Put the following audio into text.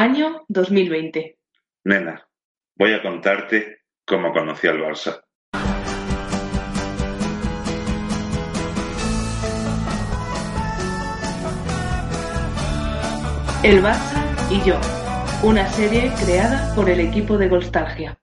Año 2020. Nena, voy a contarte cómo conocí al Barça. El Barça y yo, una serie creada por el equipo de Golstalgia.